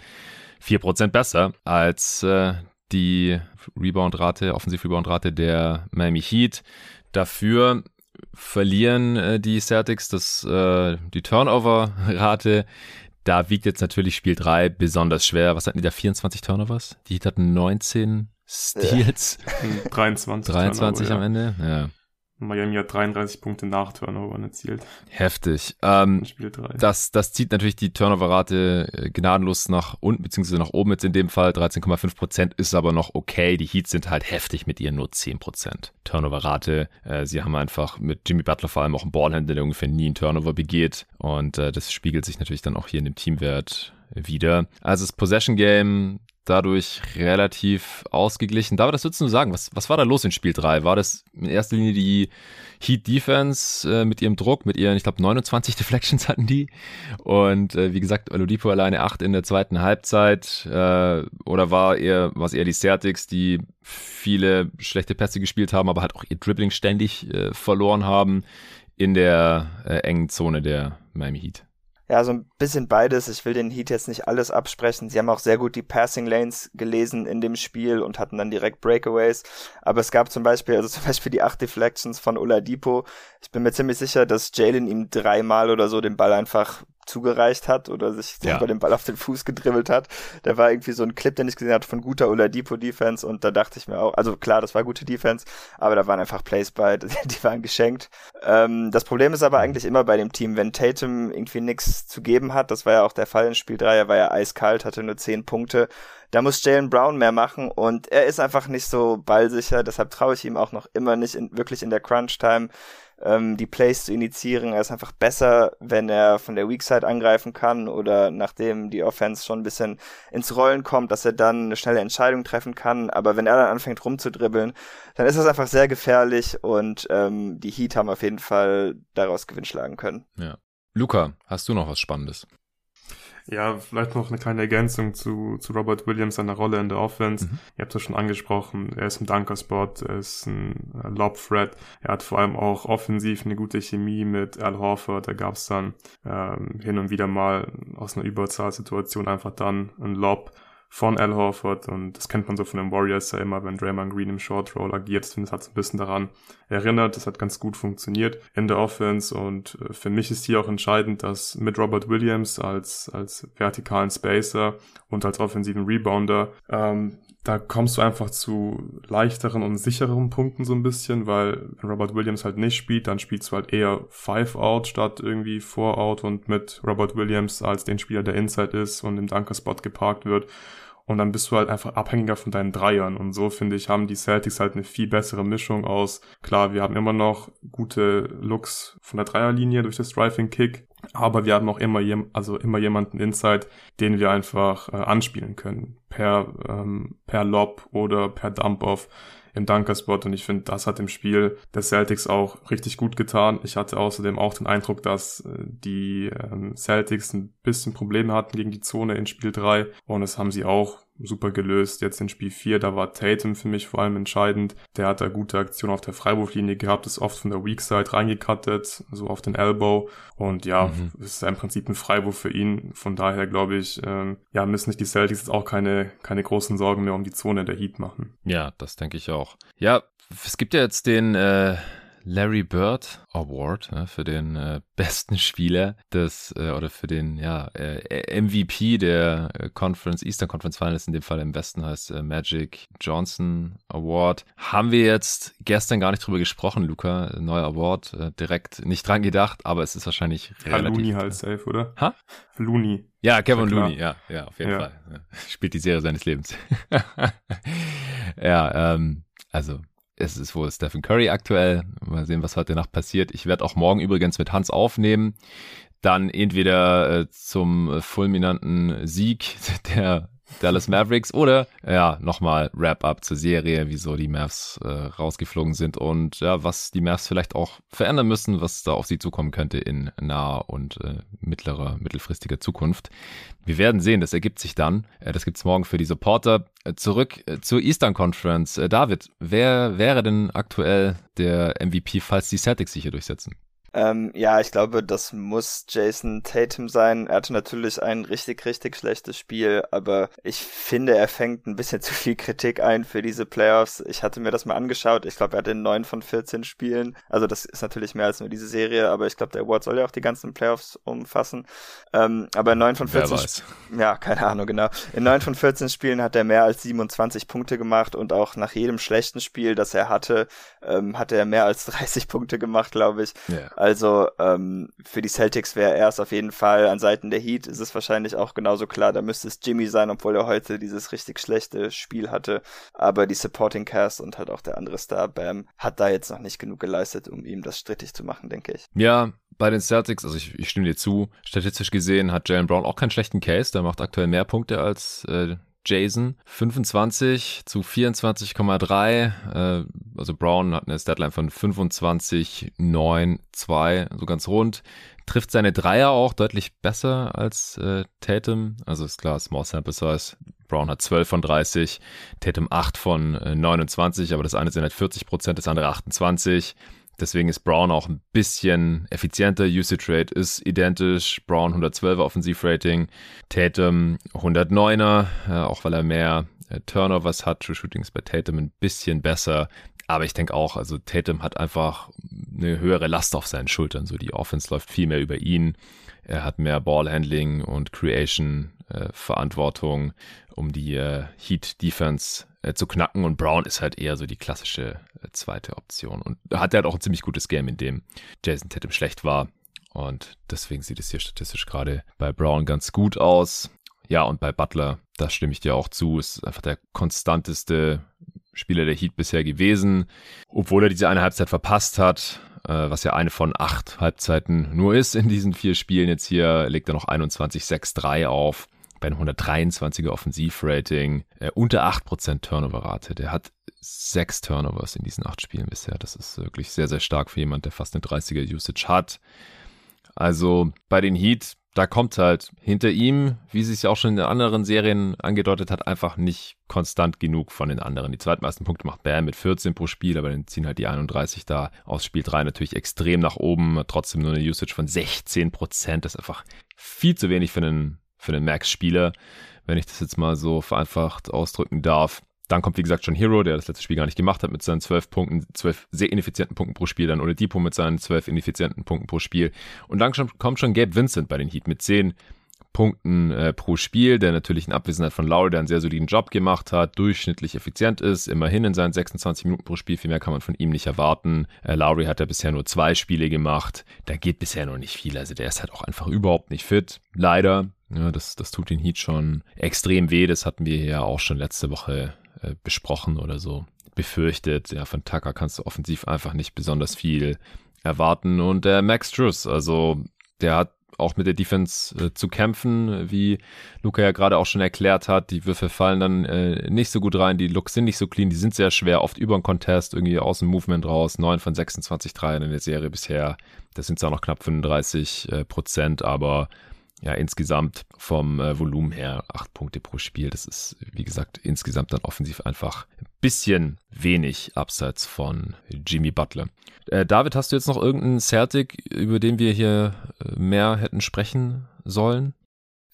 Speaker 1: 4% besser als äh, die Rebound-Rate, Offensiv-Rebound-Rate der Miami Heat. Dafür verlieren äh, die Celtics das, äh, die Turnover-Rate da wiegt jetzt natürlich Spiel 3 besonders schwer. Was hatten die da? 24 Turnovers? Die hatten 19 Steals.
Speaker 3: Ja. 23.
Speaker 1: 23 Turnover, am Ende? Ja.
Speaker 3: Miami hat 33 Punkte nach Turnover erzielt.
Speaker 1: Heftig. Ähm, Spiel 3. Das, das zieht natürlich die Turnover-Rate äh, gnadenlos nach unten, beziehungsweise nach oben jetzt in dem Fall. 13,5 Prozent ist aber noch okay. Die Heats sind halt heftig mit ihren nur 10 Prozent Turnover-Rate. Äh, sie haben einfach mit Jimmy Butler vor allem auch einen Ballhändler, der ungefähr nie einen Turnover begeht. Und äh, das spiegelt sich natürlich dann auch hier in dem Teamwert wieder. Also das Possession Game dadurch relativ ausgeglichen. David, was würdest du sagen? Was, was war da los in Spiel 3? War das in erster Linie die Heat Defense äh, mit ihrem Druck, mit ihren, ich glaube, 29 Deflections hatten die? Und äh, wie gesagt, Oladipo alleine 8 in der zweiten Halbzeit. Äh, oder war eher, war es eher die Celtics, die viele schlechte Pässe gespielt haben, aber halt auch ihr Dribbling ständig äh, verloren haben in der äh, engen Zone der Miami Heat?
Speaker 2: Ja, so ein bisschen beides. Ich will den Heat jetzt nicht alles absprechen. Sie haben auch sehr gut die Passing Lanes gelesen in dem Spiel und hatten dann direkt Breakaways. Aber es gab zum Beispiel, also zum Beispiel die acht Deflections von Oladipo. Ich bin mir ziemlich sicher, dass Jalen ihm dreimal oder so den Ball einfach zugereicht hat oder sich selber ja. den Ball auf den Fuß gedribbelt hat. Da war irgendwie so ein Clip, den ich gesehen hatte von guter Oladipo Defense und da dachte ich mir auch, also klar, das war gute Defense, aber da waren einfach Plays bei, die waren geschenkt. Ähm, das Problem ist aber eigentlich immer bei dem Team, wenn Tatum irgendwie nichts zu geben hat, das war ja auch der Fall in Spiel 3, er war ja eiskalt, hatte nur 10 Punkte, da muss Jalen Brown mehr machen und er ist einfach nicht so ballsicher, deshalb traue ich ihm auch noch immer nicht in, wirklich in der Crunch-Time ähm, die Plays zu initiieren. Er ist einfach besser, wenn er von der Weak Side angreifen kann oder nachdem die Offense schon ein bisschen ins Rollen kommt, dass er dann eine schnelle Entscheidung treffen kann. Aber wenn er dann anfängt rumzudribbeln, dann ist das einfach sehr gefährlich und ähm, die Heat haben auf jeden Fall daraus Gewinn schlagen können.
Speaker 1: Ja. Luca, hast du noch was Spannendes?
Speaker 3: Ja, vielleicht noch eine kleine Ergänzung zu, zu Robert Williams, seiner Rolle in der Offense. Mhm. Ihr habt es schon angesprochen, er ist ein Dunker-Spot, er ist ein Lob-Threat. Er hat vor allem auch offensiv eine gute Chemie mit Al Horford. Da gab es dann ähm, hin und wieder mal aus einer Überzahlsituation einfach dann ein Lob von Al Horford und das kennt man so von den Warriors ja immer, wenn Draymond Green im Short Roll agiert. Das hat so ein bisschen daran erinnert. Das hat ganz gut funktioniert in der Offense und äh, für mich ist hier auch entscheidend, dass mit Robert Williams als, als vertikalen Spacer und als offensiven Rebounder ähm, da kommst du einfach zu leichteren und sichereren Punkten so ein bisschen, weil wenn Robert Williams halt nicht spielt, dann spielst du halt eher Five Out statt irgendwie Four Out und mit Robert Williams als den Spieler, der Inside ist und im Dunker-Spot geparkt wird und dann bist du halt einfach abhängiger von deinen Dreiern. Und so, finde ich, haben die Celtics halt eine viel bessere Mischung aus. Klar, wir haben immer noch gute Looks von der Dreierlinie durch das Driving Kick. Aber wir haben auch immer, also immer jemanden Inside, den wir einfach äh, anspielen können. Per, ähm, per Lob oder per Dump-Off im Dunkerspot und ich finde, das hat im Spiel der Celtics auch richtig gut getan. Ich hatte außerdem auch den Eindruck, dass äh, die ähm, Celtics ein bisschen Probleme hatten gegen die Zone in Spiel 3 und das haben sie auch super gelöst. Jetzt in Spiel 4, da war Tatum für mich vor allem entscheidend. Der hat da gute Aktion auf der Freiwurflinie gehabt, ist oft von der Weak Side reingekattet, so auf den Elbow. Und ja, mhm. ist im Prinzip ein Freiwurf für ihn. Von daher glaube ich, ähm, ja, müssen nicht die Celtics jetzt auch keine, keine großen Sorgen mehr um die Zone der Heat machen.
Speaker 1: Ja, das denke ich auch. Ja, es gibt ja jetzt den äh, Larry Bird Award ne, für den äh, besten Spieler des äh, oder für den ja äh, MVP der äh, Conference Eastern Conference Finals in dem Fall im Westen heißt äh, Magic Johnson Award. Haben wir jetzt gestern gar nicht drüber gesprochen, Luca. Neuer Award, äh, direkt nicht dran gedacht, aber es ist wahrscheinlich
Speaker 3: ja, relativ. Looney halt safe, oder?
Speaker 1: Ha?
Speaker 3: Looney.
Speaker 1: Ja, Kevin ja, Looney, ja, ja, auf jeden ja. Fall. Spielt die Serie seines Lebens. ja, ähm, also es ist wohl Stephen Curry aktuell. Mal sehen, was heute Nacht passiert. Ich werde auch morgen übrigens mit Hans aufnehmen. Dann entweder äh, zum fulminanten Sieg der Dallas Mavericks oder ja, nochmal Wrap-up zur Serie, wieso die Mavs äh, rausgeflogen sind und ja, was die Mavs vielleicht auch verändern müssen, was da auf sie zukommen könnte in naher und äh, mittlerer, mittelfristiger Zukunft. Wir werden sehen, das ergibt sich dann. Äh, das gibt's morgen für die Supporter. Äh, zurück äh, zur Eastern Conference. Äh, David, wer wäre denn aktuell der MVP, falls die Celtics sich hier durchsetzen?
Speaker 2: Ähm, ja, ich glaube, das muss Jason Tatum sein. Er hatte natürlich ein richtig, richtig schlechtes Spiel, aber ich finde, er fängt ein bisschen zu viel Kritik ein für diese Playoffs. Ich hatte mir das mal angeschaut. Ich glaube, er hat in neun von 14 Spielen. Also das ist natürlich mehr als nur diese Serie, aber ich glaube, der Award soll ja auch die ganzen Playoffs umfassen. Ähm, aber in neun von 14 Ja, keine Ahnung, genau. In neun von 14 Spielen hat er mehr als 27 Punkte gemacht und auch nach jedem schlechten Spiel, das er hatte, ähm, hat er mehr als 30 Punkte gemacht, glaube ich. Yeah. Also ähm, für die Celtics wäre er es auf jeden Fall. An Seiten der Heat ist es wahrscheinlich auch genauso klar. Da müsste es Jimmy sein, obwohl er heute dieses richtig schlechte Spiel hatte. Aber die Supporting Cast und halt auch der andere Star, Bam, hat da jetzt noch nicht genug geleistet, um ihm das strittig zu machen, denke ich.
Speaker 1: Ja, bei den Celtics, also ich, ich stimme dir zu, statistisch gesehen hat Jalen Brown auch keinen schlechten Case. Der macht aktuell mehr Punkte als äh, Jason. 25 zu 24,3. Äh, also Brown hat eine Statline von 25, 9, 2, so ganz rund. Trifft seine Dreier auch deutlich besser als äh, Tatum. Also ist klar, Small Sample Size. Brown hat 12 von 30, Tatum 8 von äh, 29, aber das eine sind halt 40 Prozent, das andere 28. Deswegen ist Brown auch ein bisschen effizienter. Usage Rate ist identisch. Brown 112er Offensivrating. Tatum 109er, äh, auch weil er mehr äh, Turnovers hat. True Shooting ist bei Tatum ein bisschen besser. Aber ich denke auch, also Tatum hat einfach eine höhere Last auf seinen Schultern. So die Offense läuft viel mehr über ihn. Er hat mehr Ballhandling und Creation äh, Verantwortung, um die äh, Heat Defense äh, zu knacken. Und Brown ist halt eher so die klassische äh, zweite Option. Und hat halt auch ein ziemlich gutes Game, in dem Jason Tatum schlecht war. Und deswegen sieht es hier statistisch gerade bei Brown ganz gut aus. Ja, und bei Butler, da stimme ich dir auch zu, ist einfach der konstanteste Spieler der Heat bisher gewesen. Obwohl er diese eine Halbzeit verpasst hat, äh, was ja eine von acht Halbzeiten nur ist in diesen vier Spielen. Jetzt hier legt er noch 21-6-3 auf bei einem 123er Offensivrating, äh, unter 8% Turnover-Rate. Der hat sechs Turnovers in diesen acht Spielen bisher. Das ist wirklich sehr, sehr stark für jemand, der fast eine 30er Usage hat. Also bei den Heat, da kommt halt hinter ihm, wie sich ja auch schon in anderen Serien angedeutet hat, einfach nicht konstant genug von den anderen. Die zweitmeisten Punkte macht Bam mit 14 pro Spiel, aber dann ziehen halt die 31 da aus Spiel 3 natürlich extrem nach oben. Trotzdem nur eine Usage von 16 Prozent. Das ist einfach viel zu wenig für einen für den Max-Spieler, wenn ich das jetzt mal so vereinfacht ausdrücken darf. Dann kommt, wie gesagt, schon Hero, der das letzte Spiel gar nicht gemacht hat, mit seinen zwölf Punkten, zwölf sehr ineffizienten Punkten pro Spiel, dann Oladipo mit seinen zwölf ineffizienten Punkten pro Spiel. Und dann kommt schon Gabe Vincent bei den Heat mit zehn Punkten äh, pro Spiel, der natürlich in Abwesenheit von Lowry der einen sehr soliden Job gemacht hat, durchschnittlich effizient ist, immerhin in seinen 26 Minuten pro Spiel, viel mehr kann man von ihm nicht erwarten. Äh, Lowry hat ja bisher nur zwei Spiele gemacht, da geht bisher noch nicht viel, also der ist halt auch einfach überhaupt nicht fit, leider. Ja, das, das tut den Heat schon extrem weh, das hatten wir ja auch schon letzte Woche äh, besprochen oder so befürchtet. Ja, von Tucker kannst du offensiv einfach nicht besonders viel erwarten und der Max Truss, also der hat auch mit der Defense äh, zu kämpfen, wie Luca ja gerade auch schon erklärt hat. Die Würfe fallen dann äh, nicht so gut rein, die Looks sind nicht so clean, die sind sehr schwer, oft über den Contest, irgendwie aus dem Movement raus. 9 von 26 Dreiern in der Serie bisher. Das sind zwar noch knapp 35 äh, Prozent, aber ja, insgesamt vom äh, Volumen her acht Punkte pro Spiel. Das ist, wie gesagt, insgesamt dann offensiv einfach ein bisschen wenig abseits von Jimmy Butler. Äh, David, hast du jetzt noch irgendeinen Celtic, über den wir hier äh, mehr hätten sprechen sollen?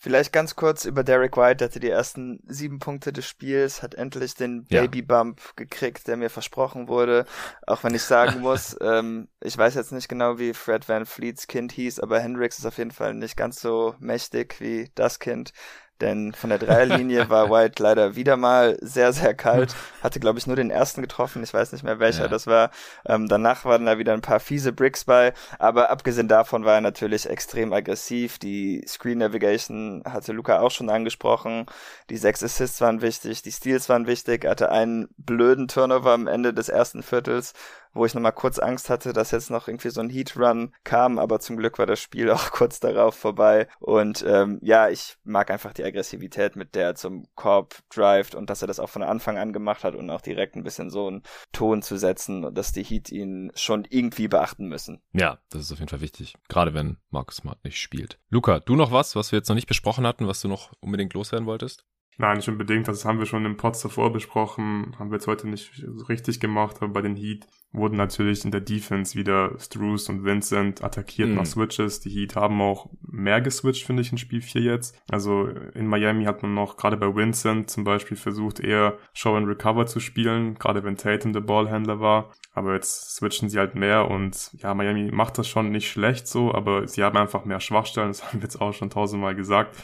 Speaker 2: Vielleicht ganz kurz über Derek White, der hatte die ersten sieben Punkte des Spiels, hat endlich den Babybump ja. gekriegt, der mir versprochen wurde. Auch wenn ich sagen muss, ähm, ich weiß jetzt nicht genau, wie Fred Van Fleets Kind hieß, aber Hendrix ist auf jeden Fall nicht ganz so mächtig wie das Kind. Denn von der Dreierlinie war White leider wieder mal sehr, sehr kalt. Hatte, glaube ich, nur den ersten getroffen. Ich weiß nicht mehr, welcher ja. das war. Ähm, danach waren da wieder ein paar fiese Bricks bei. Aber abgesehen davon war er natürlich extrem aggressiv. Die Screen Navigation hatte Luca auch schon angesprochen. Die sechs Assists waren wichtig. Die Steals waren wichtig. Er hatte einen blöden Turnover am Ende des ersten Viertels wo ich nochmal kurz Angst hatte, dass jetzt noch irgendwie so ein Heat Run kam, aber zum Glück war das Spiel auch kurz darauf vorbei. Und ähm, ja, ich mag einfach die Aggressivität, mit der er zum Korb drivet und dass er das auch von Anfang an gemacht hat und auch direkt ein bisschen so einen Ton zu setzen, dass die Heat ihn schon irgendwie beachten müssen.
Speaker 1: Ja, das ist auf jeden Fall wichtig. Gerade wenn Marcus Smart nicht spielt. Luca, du noch was, was wir jetzt noch nicht besprochen hatten, was du noch unbedingt loswerden wolltest?
Speaker 3: Nein, nicht unbedingt. Das haben wir schon im Pod davor besprochen. Haben wir jetzt heute nicht richtig gemacht, aber bei den Heat wurden natürlich in der Defense wieder Struce und Vincent attackiert mhm. nach Switches. Die Heat haben auch mehr geswitcht, finde ich, in Spiel 4 jetzt. Also in Miami hat man noch gerade bei Vincent zum Beispiel versucht, eher Show and Recover zu spielen, gerade wenn Tatum der Ballhändler war. Aber jetzt switchen sie halt mehr und ja, Miami macht das schon nicht schlecht so, aber sie haben einfach mehr Schwachstellen, das haben wir jetzt auch schon tausendmal gesagt.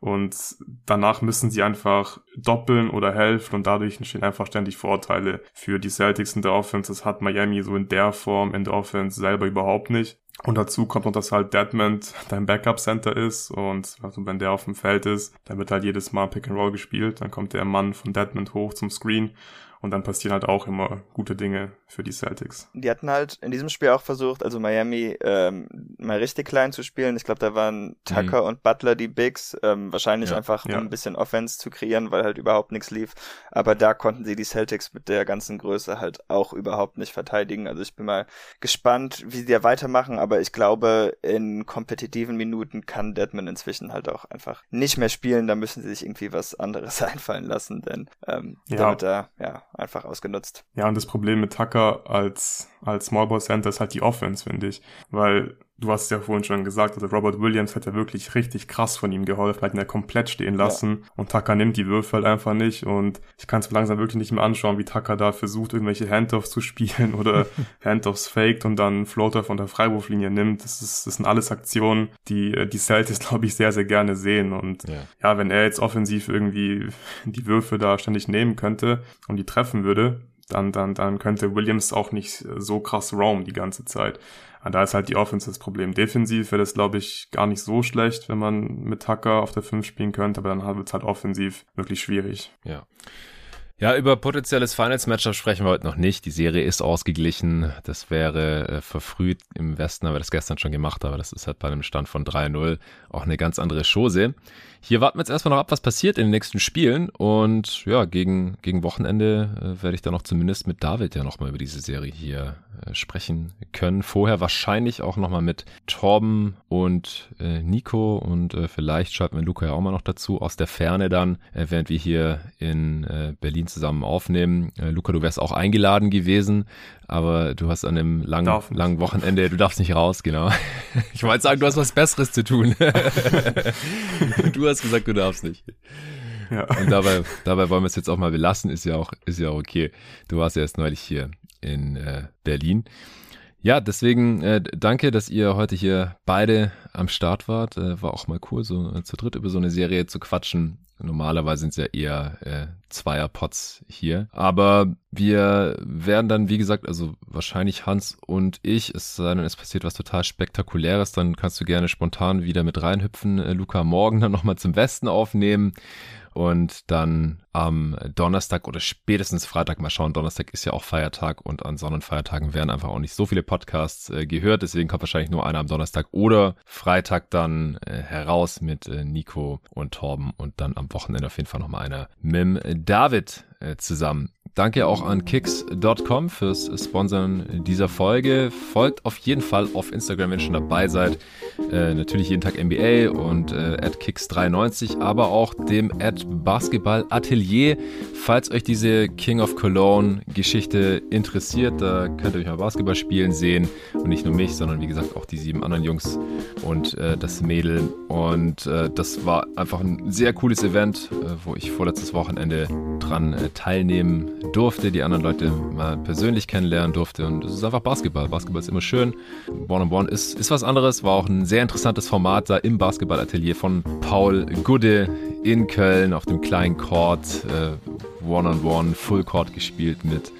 Speaker 3: Und danach müssen sie einfach doppeln oder helfen und dadurch entstehen einfach ständig Vorteile für die Celtics in der Offense. Das hat Miami so in der Form in der Offense selber überhaupt nicht. Und dazu kommt noch, dass halt Deadman dein Backup-Center ist und also wenn der auf dem Feld ist, dann wird halt jedes Mal Pick and Roll gespielt. Dann kommt der Mann von Deadman hoch zum Screen und dann passieren halt auch immer gute Dinge für die Celtics.
Speaker 2: Die hatten halt in diesem Spiel auch versucht, also Miami ähm, mal richtig klein zu spielen. Ich glaube, da waren Tucker mhm. und Butler die Bigs. Ähm, wahrscheinlich ja, einfach, um ja. ein bisschen Offense zu kreieren, weil halt überhaupt nichts lief. Aber da konnten sie die Celtics mit der ganzen Größe halt auch überhaupt nicht verteidigen. Also ich bin mal gespannt, wie sie da weitermachen. Aber ich glaube, in kompetitiven Minuten kann Deadman inzwischen halt auch einfach nicht mehr spielen. Da müssen sie sich irgendwie was anderes einfallen lassen, denn ähm, ja. damit da, ja, einfach ausgenutzt.
Speaker 3: Ja, und das Problem mit Tucker als, als Smallball Center ist halt die Offense, finde ich. Weil du hast es ja vorhin schon gesagt, also Robert Williams hätte wirklich richtig krass von ihm geholfen, hat ihn ja komplett stehen lassen ja. und Tucker nimmt die Würfe halt einfach nicht und ich kann es langsam wirklich nicht mehr anschauen, wie Tucker da versucht, irgendwelche Handoffs zu spielen oder Handoffs faked und dann Floater von der Freiwurflinie nimmt. Das, ist, das sind alles Aktionen, die die Celtics, glaube ich, sehr, sehr gerne sehen und ja. ja, wenn er jetzt offensiv irgendwie die Würfe da ständig nehmen könnte und die treffen würde, dann, dann, dann könnte Williams auch nicht so krass roam die ganze Zeit. Da ist halt die Offense das Problem. Defensiv wäre das, glaube ich, gar nicht so schlecht, wenn man mit Tucker auf der 5 spielen könnte, aber dann wird es halt offensiv wirklich schwierig.
Speaker 1: Ja. Ja, über potenzielles Finals-Matchup sprechen wir heute noch nicht. Die Serie ist ausgeglichen. Das wäre äh, verfrüht. Im Westen haben wir das gestern schon gemacht, aber das ist halt bei einem Stand von 3-0 auch eine ganz andere Chose. Hier warten wir jetzt erstmal noch ab, was passiert in den nächsten Spielen. Und ja, gegen, gegen Wochenende äh, werde ich dann noch zumindest mit David ja nochmal über diese Serie hier äh, sprechen können. Vorher wahrscheinlich auch nochmal mit Torben und äh, Nico und äh, vielleicht schalten wir Luca ja auch mal noch dazu aus der Ferne dann, äh, während wir hier in äh, Berlin zusammen aufnehmen. Äh, Luca, du wärst auch eingeladen gewesen, aber du hast an dem langen, langen Wochenende, du darfst nicht raus, genau. Ich wollte sagen, du hast was Besseres zu tun. du hast gesagt, du darfst nicht. Ja. Und dabei, dabei wollen wir es jetzt auch mal belassen, ist ja auch, ist ja auch okay. Du warst ja erst neulich hier in äh, Berlin. Ja, deswegen äh, danke, dass ihr heute hier beide am Start wart. Äh, war auch mal cool, so äh, zu dritt über so eine Serie zu quatschen. Normalerweise sind es ja eher äh, Zweierpots hier. Aber wir werden dann, wie gesagt, also wahrscheinlich Hans und ich, es sei denn, es passiert was total Spektakuläres, dann kannst du gerne spontan wieder mit reinhüpfen. Äh, Luca morgen dann nochmal zum Westen aufnehmen und dann am Donnerstag oder spätestens Freitag mal schauen. Donnerstag ist ja auch Feiertag und an Sonnenfeiertagen werden einfach auch nicht so viele Podcasts äh, gehört. Deswegen kommt wahrscheinlich nur einer am Donnerstag oder Freitag dann äh, heraus mit äh, Nico und Torben und dann am Wochenende auf jeden Fall nochmal einer mit David äh, zusammen. Danke auch an kicks.com fürs Sponsern dieser Folge. Folgt auf jeden Fall auf Instagram, wenn ihr schon dabei seid. Äh, natürlich jeden Tag NBA und äh, kicks93, aber auch dem Basketball Atelier. Falls euch diese King of Cologne Geschichte interessiert, da könnt ihr euch mal Basketball spielen sehen. Und nicht nur mich, sondern wie gesagt auch die sieben anderen Jungs und äh, das Mädel. Und äh, das war einfach ein sehr cooles Event, äh, wo ich vorletztes Wochenende dran äh, teilnehmen durfte, die anderen Leute mal persönlich kennenlernen durfte. Und es ist einfach Basketball. Basketball ist immer schön. One-on-One ist, ist was anderes. War auch ein sehr interessantes Format da im Basketballatelier von Paul Gudde in Köln auf dem kleinen Court. Äh, One-on-One, Full Court gespielt mit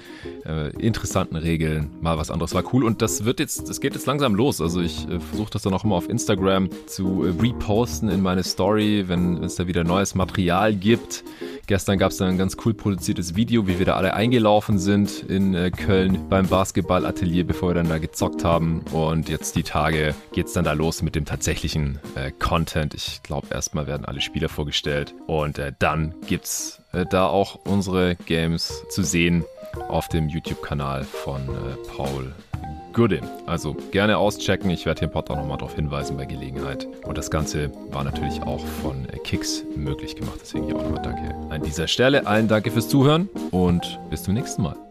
Speaker 1: äh, interessanten Regeln, mal was anderes war cool und das wird jetzt, das geht jetzt langsam los. Also ich äh, versuche das dann auch immer auf Instagram zu äh, reposten in meine Story, wenn es da wieder neues Material gibt. Gestern gab es dann ein ganz cool produziertes Video, wie wir da alle eingelaufen sind in äh, Köln beim Basketballatelier, bevor wir dann da gezockt haben. Und jetzt die Tage geht es dann da los mit dem tatsächlichen äh, Content. Ich glaube, erstmal werden alle Spieler vorgestellt und äh, dann gibt's äh, da auch unsere Games zu sehen auf dem YouTube-Kanal von äh, Paul Goodin. Also gerne auschecken. Ich werde hier im Pod auch nochmal darauf hinweisen bei Gelegenheit. Und das Ganze war natürlich auch von äh, Kicks möglich gemacht. Deswegen hier auch nochmal danke an dieser Stelle. Allen danke fürs Zuhören und bis zum nächsten Mal.